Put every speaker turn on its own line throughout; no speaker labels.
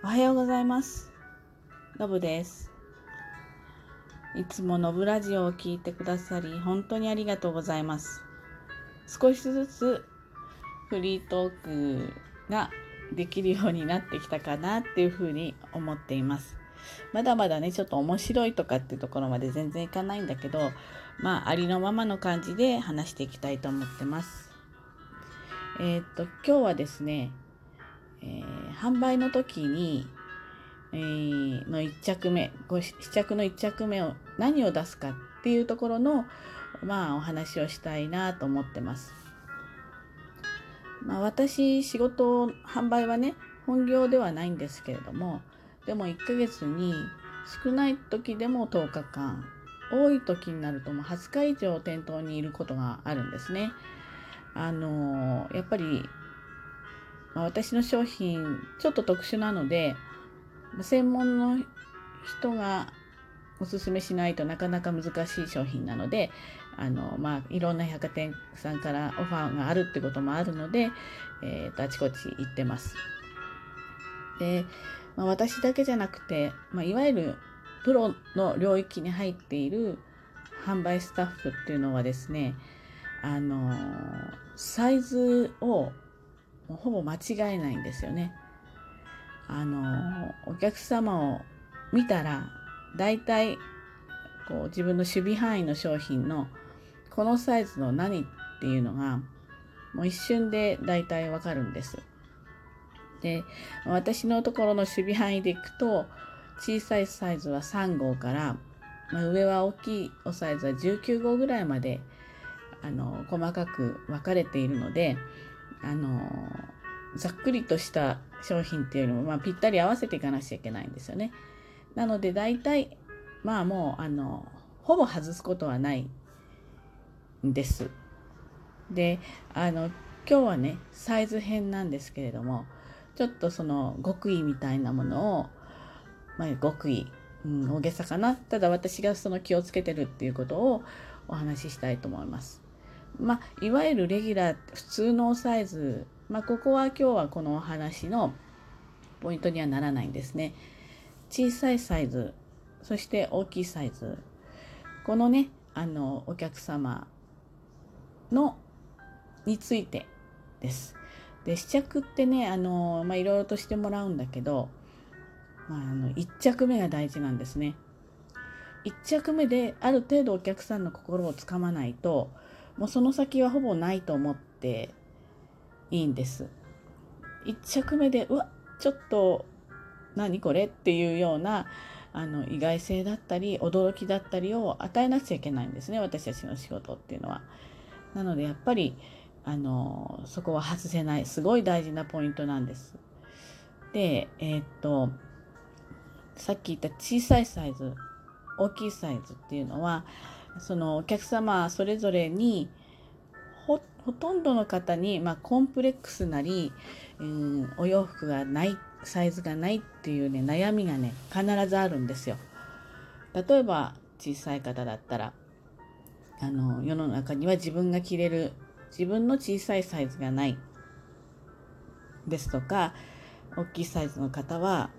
おはようございます。のぶです。いつものぶラジオを聞いてくださり、本当にありがとうございます。少しずつフリートークができるようになってきたかなっていうふうに思っています。まだまだね、ちょっと面白いとかっていうところまで全然いかないんだけど、まあ、ありのままの感じで話していきたいと思ってます。えーっと、今日はですね、えー販売の時に、えーの1着目ご試着の1着目を何を出すかっていうところのまあお話をしたいなと思ってます。まあ、私仕事販売はね本業ではないんですけれどもでも1ヶ月に少ない時でも10日間多い時になるともう20日以上店頭にいることがあるんですね。あのやっぱりまあ私の商品ちょっと特殊なので専門の人がおすすめしないとなかなか難しい商品なのであの、まあ、いろんな百貨店さんからオファーがあるってこともあるので、えーとあちこち行ってます。で、まあ、私だけじゃなくて、まあ、いわゆるプロの領域に入っている販売スタッフっていうのはですねあのサイズをもうほぼ間違えないんですよね。あのお客様を見たら大体こう自分の守備範囲の商品のこのサイズの何っていうのがもう一瞬で大体わかるんです。で私のところの守備範囲でいくと小さいサイズは3号から、まあ、上は大きいおサイズは19号ぐらいまであの細かく分かれているのであのざっくりとした商品っていうのも、まあ、ぴったり合わせていかなきゃいけないんですよね。なので大体まあもうあのほぼ外すことはないんです。であの今日はねサイズ編なんですけれどもちょっとその極意みたいなものを、まあ、極意、うん、大げさかなただ私がその気をつけてるっていうことをお話ししたいと思います。まあ、いわゆるレギュラー普通のサイズ、まあ、ここは今日はこのお話のポイントにはならないんですね。小さいサイズそして大きいサイズこのねあのお客様のについてです。で試着ってねあの、まあ、いろいろとしてもらうんだけど、まあ、あの1着目が大事なんですね。1着目である程度お客さんの心をつかまないともうその先はほぼないと思っていいんです。1着目でうわちょっと何これっていうようなあの意外性だったり驚きだったりを与えなくちゃいけないんですね私たちの仕事っていうのは。なのでやっぱりあのそこは外せないすごい大事なポイントなんです。でえーっとさっき言った小さいサイズ大きいサイズっていうのはそのお客様それぞれにほとんどの方に、まあ、コンプレックスなり、うん、お洋服がないサイズがないっていうね悩みがね必ずあるんですよ。例えば小さい方だったらあの世の中には自分が着れる自分の小さいサイズがないですとか大きいサイズの方は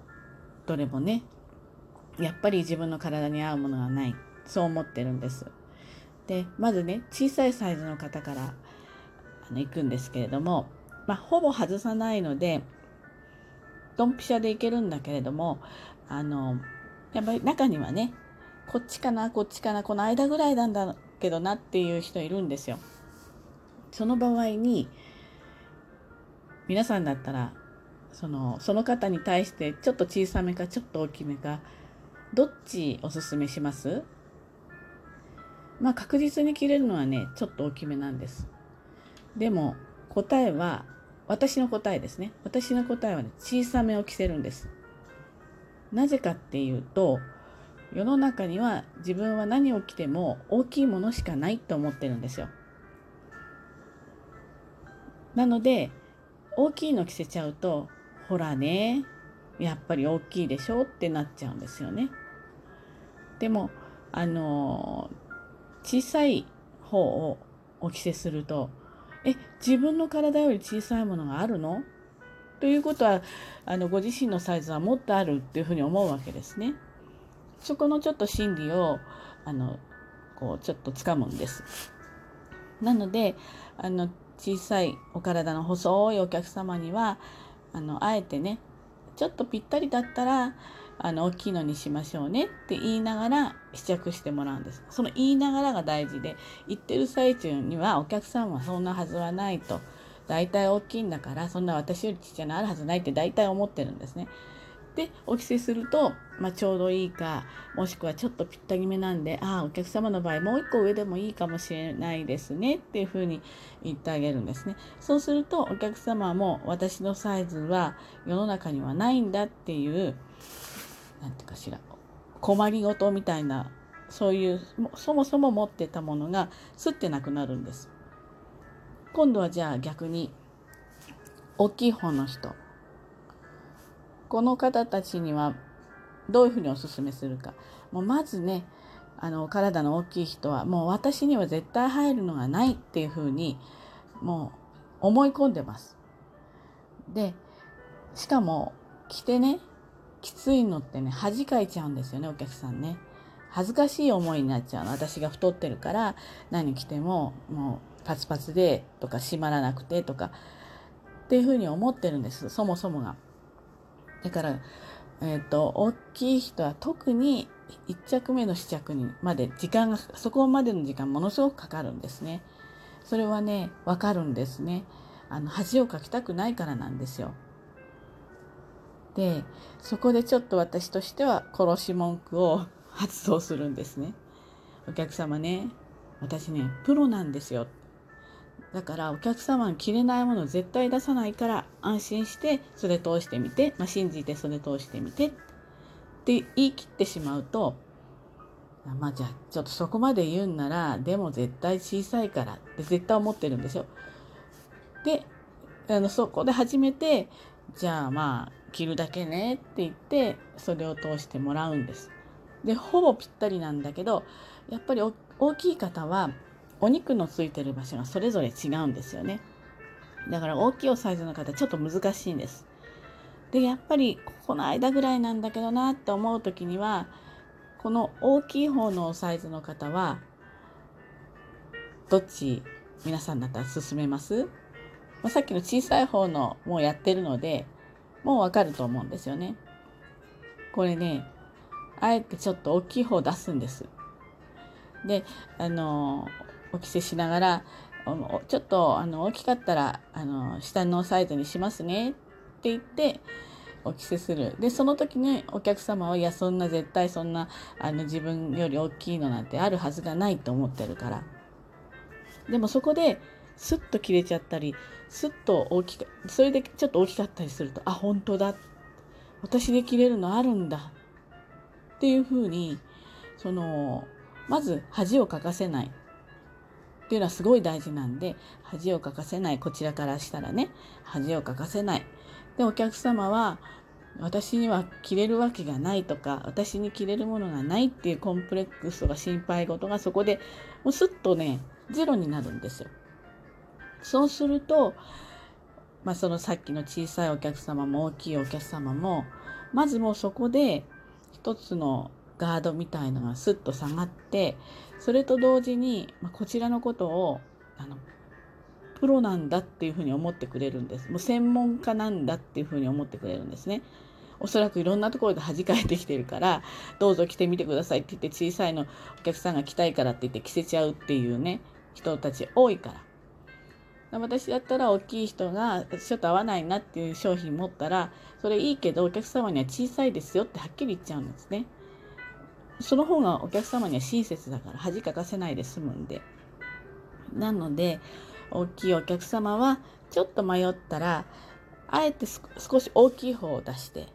どれもねやっぱり自分の体に合うものがないそう思ってるんです。でまずね小さいサイズの方からあの行くんですけれども、まあ、ほぼ外さないのでドンピシャでいけるんだけれどもあのやっぱり中にはねこっちかなこっちかなこの間ぐらいなんだけどなっていう人いるんですよ。その場合に皆さんだったらそのその方に対してちょっと小さめかちょっと大きめかどっちおすすめします？まあ確実に切れるのはねちょっと大きめなんです。でも答えは私の答えですね私の答えはね小さめを着せるんです。なぜかっていうと世の中には自分は何を着ても大きいものしかないと思ってるんですよ。なので大きいの着せちゃうとほらねやっぱり大きいでしょってなっちゃうんですよね。でもあの小さい方をお着せするとえ自分の体より小さいものがあるの？ということはあのご自身のサイズはもっとあるっていうふうに思うわけですね。そこのちょっと心理をあのこうちょっとつかむんです。なのであの小さいお体の細いお客様にはあのあえてねちょっとぴったりだったらあの大きいのにしましょうねって言いながら試着してもらうんです。その言いながらが大事で言ってる最中にはお客さんはそんなはずはないと大体大きいんだからそんな私よりちっちゃいのあるはずないって大体思ってるんですね。でお着せすると、まあ、ちょうどいいかもしくはちょっとぴったりめなんでああお客様の場合もう一個上でもいいかもしれないですねっていうふうに言ってあげるんですねそうするとお客様も私のサイズは世の中にはないんだっていう何て言うかしら困りごとみたいなそういうそもそも持ってたものがすってなくなるんです。今度はじゃあ逆に大きい方の人。この方たちにはどういうふうにお勧めするか。もうまずねあの体の大きい人はもう私には絶対入るのがないっていうふうにもう思い込んでます。でしかも着てねきついのってね恥かいちゃうんですよねお客さんね。恥ずかしい思いになっちゃうの私が太ってるから何着てももうパツパツでとか閉まらなくてとかっていうふうに思ってるんですそもそもが。だから、えっ、ー、と、大きい人は特に1着目の試着にまで時間が、そこまでの時間ものすごくかかるんですね。それはね、わかるんですね。あの、恥をかきたくないからなんですよ。で、そこでちょっと私としては殺し文句を発動するんですね。お客様ね、私ね、プロなんですよ。だからお客様に着れないものを絶対出さないから安心してそれ通してみて、まあ、信じてそれ通してみてって言い切ってしまうとまあじゃあちょっとそこまで言うんならでも絶対小さいからって絶対思ってるんですよ。であのそこで初めてじゃあまあ着るだけねって言ってそれを通してもらうんです。でほぼぴったりなんだけどやっぱり大きい方はお肉のついてる場所がそれぞれ違うんですよね。だから大きいおサイズの方ちょっと難しいんです。で、やっぱりこの間ぐらいなんだけどなって思う時には、この大きい方のサイズの方は、どっち皆さんだったら進めます？まあ、さっきの小さい方のもうやってるので、もうわかると思うんですよね。これね、あえてちょっと大きい方を出すんです。で、あのお着せしながらちょっとあの大きかったらあの下のサイズにしますねって言ってお着せするでその時にお客様はいやそんな絶対そんなあの自分より大きいのなんてあるはずがないと思ってるからでもそこでスッと切れちゃったりスッと大きかそれでちょっと大きかったりするとあ本当だ。私で切れるのあるんだ。っていうふうにそのまず恥をかかせない。っていうのはすごい大事なんで恥をかかせない。こちらからしたらね。恥をかかせない。でお客様は私には着れるわけがないとか私に着れるものがないっていうコンプレックスとか心配事がそこでもうスッとねゼロになるんですよ。そうすると、まあ、そのさっきの小さいお客様も大きいお客様もまずもうそこで一つのガードみたいのがスッと下がってそれと同時に、まあ、こちらのことをあのプロなんだっていうふうに思ってくれるんです。もう専門家なんだっていうふうに思ってくれるんですね。おそらくいろんなところで弾かれてきてるからどうぞ着てみてくださいって言って小さいのお客さんが着たいからって言って着せちゃうっていうね人たち多いから。私だったら大きい人がちょっと合わないなっていう商品持ったらそれいいけどお客様には小さいですよってはっきり言っちゃうんですね。その方がお客様には親切だから恥かかせないで済むんで。なので、大きいお客様はちょっと迷ったら、あえて少し大きい方を出して、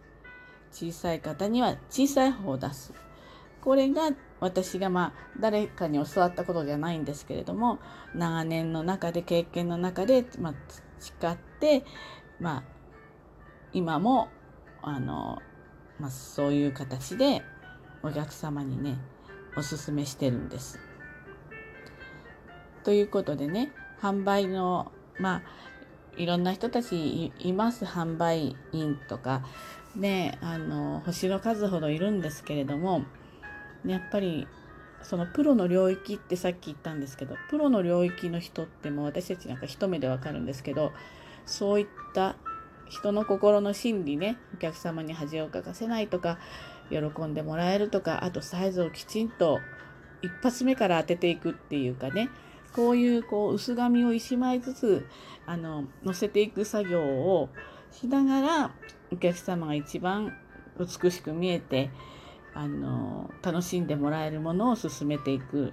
小さい方には小さい方を出す。これが私がまあ誰かに教わったことじゃないんですけれども長年の中で経験の中でまあ培ってまあ今もあの、まあ、そういう形でお客様にねおすすめしてるんです。ということでね販売のまあいろんな人たちいます販売員とかねあの星の数ほどいるんですけれどもやっぱりそのプロの領域ってさっき言ったんですけどプロの領域の人ってもう私たちなんか一目でわかるんですけどそういった人の心の心理ねお客様に恥をかかせないとか喜んでもらえるとかあとサイズをきちんと一発目から当てていくっていうかねこういうこう薄紙を1枚ずつあの乗せていく作業をしながらお客様が一番美しく見えてあの楽しんでもらえるものを進めていく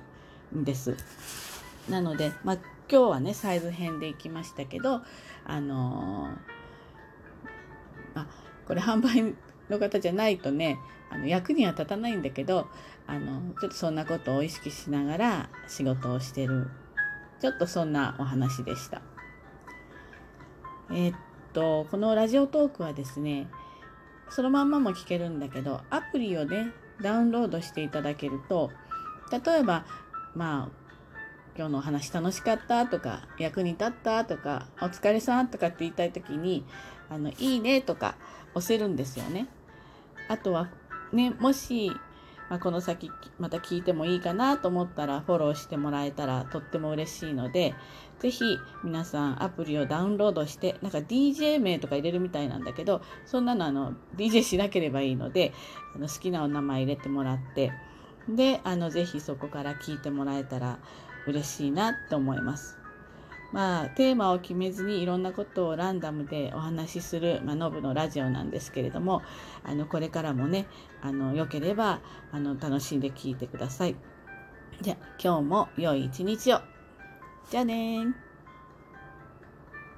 んです。なので、まあ、今日はねサイズ編でいきましたけどあのあこれ販売の方じゃないとねあの役には立たないんだけどあのちょっとそんなことを意識しながら仕事をしてるちょっとそんなお話でした。えー、っとこのラジオトークはですねそのまんまも聞けるんだけどアプリをねダウンロードしていただけると例えばまあ今日のお話楽しかったとか役に立ったとかお疲れさんとかって言いたい時にあのいいねとか押せるんですよね。あとはねもし、まあ、この先また聞いてもいいかなと思ったらフォローしてもらえたらとっても嬉しいので是非皆さんアプリをダウンロードしてなんか DJ 名とか入れるみたいなんだけどそんなのあの DJ しなければいいのであの好きなお名前入れてもらってであのぜひそこから聞いてもらえたら嬉しいなって思います。まあ、テーマを決めずにいろんなことをランダムでお話しする、まあ、ノブのラジオなんですけれどもあのこれからもねあのよければあの楽しんで聞いてください。じゃ今日も良い一日を。じゃあね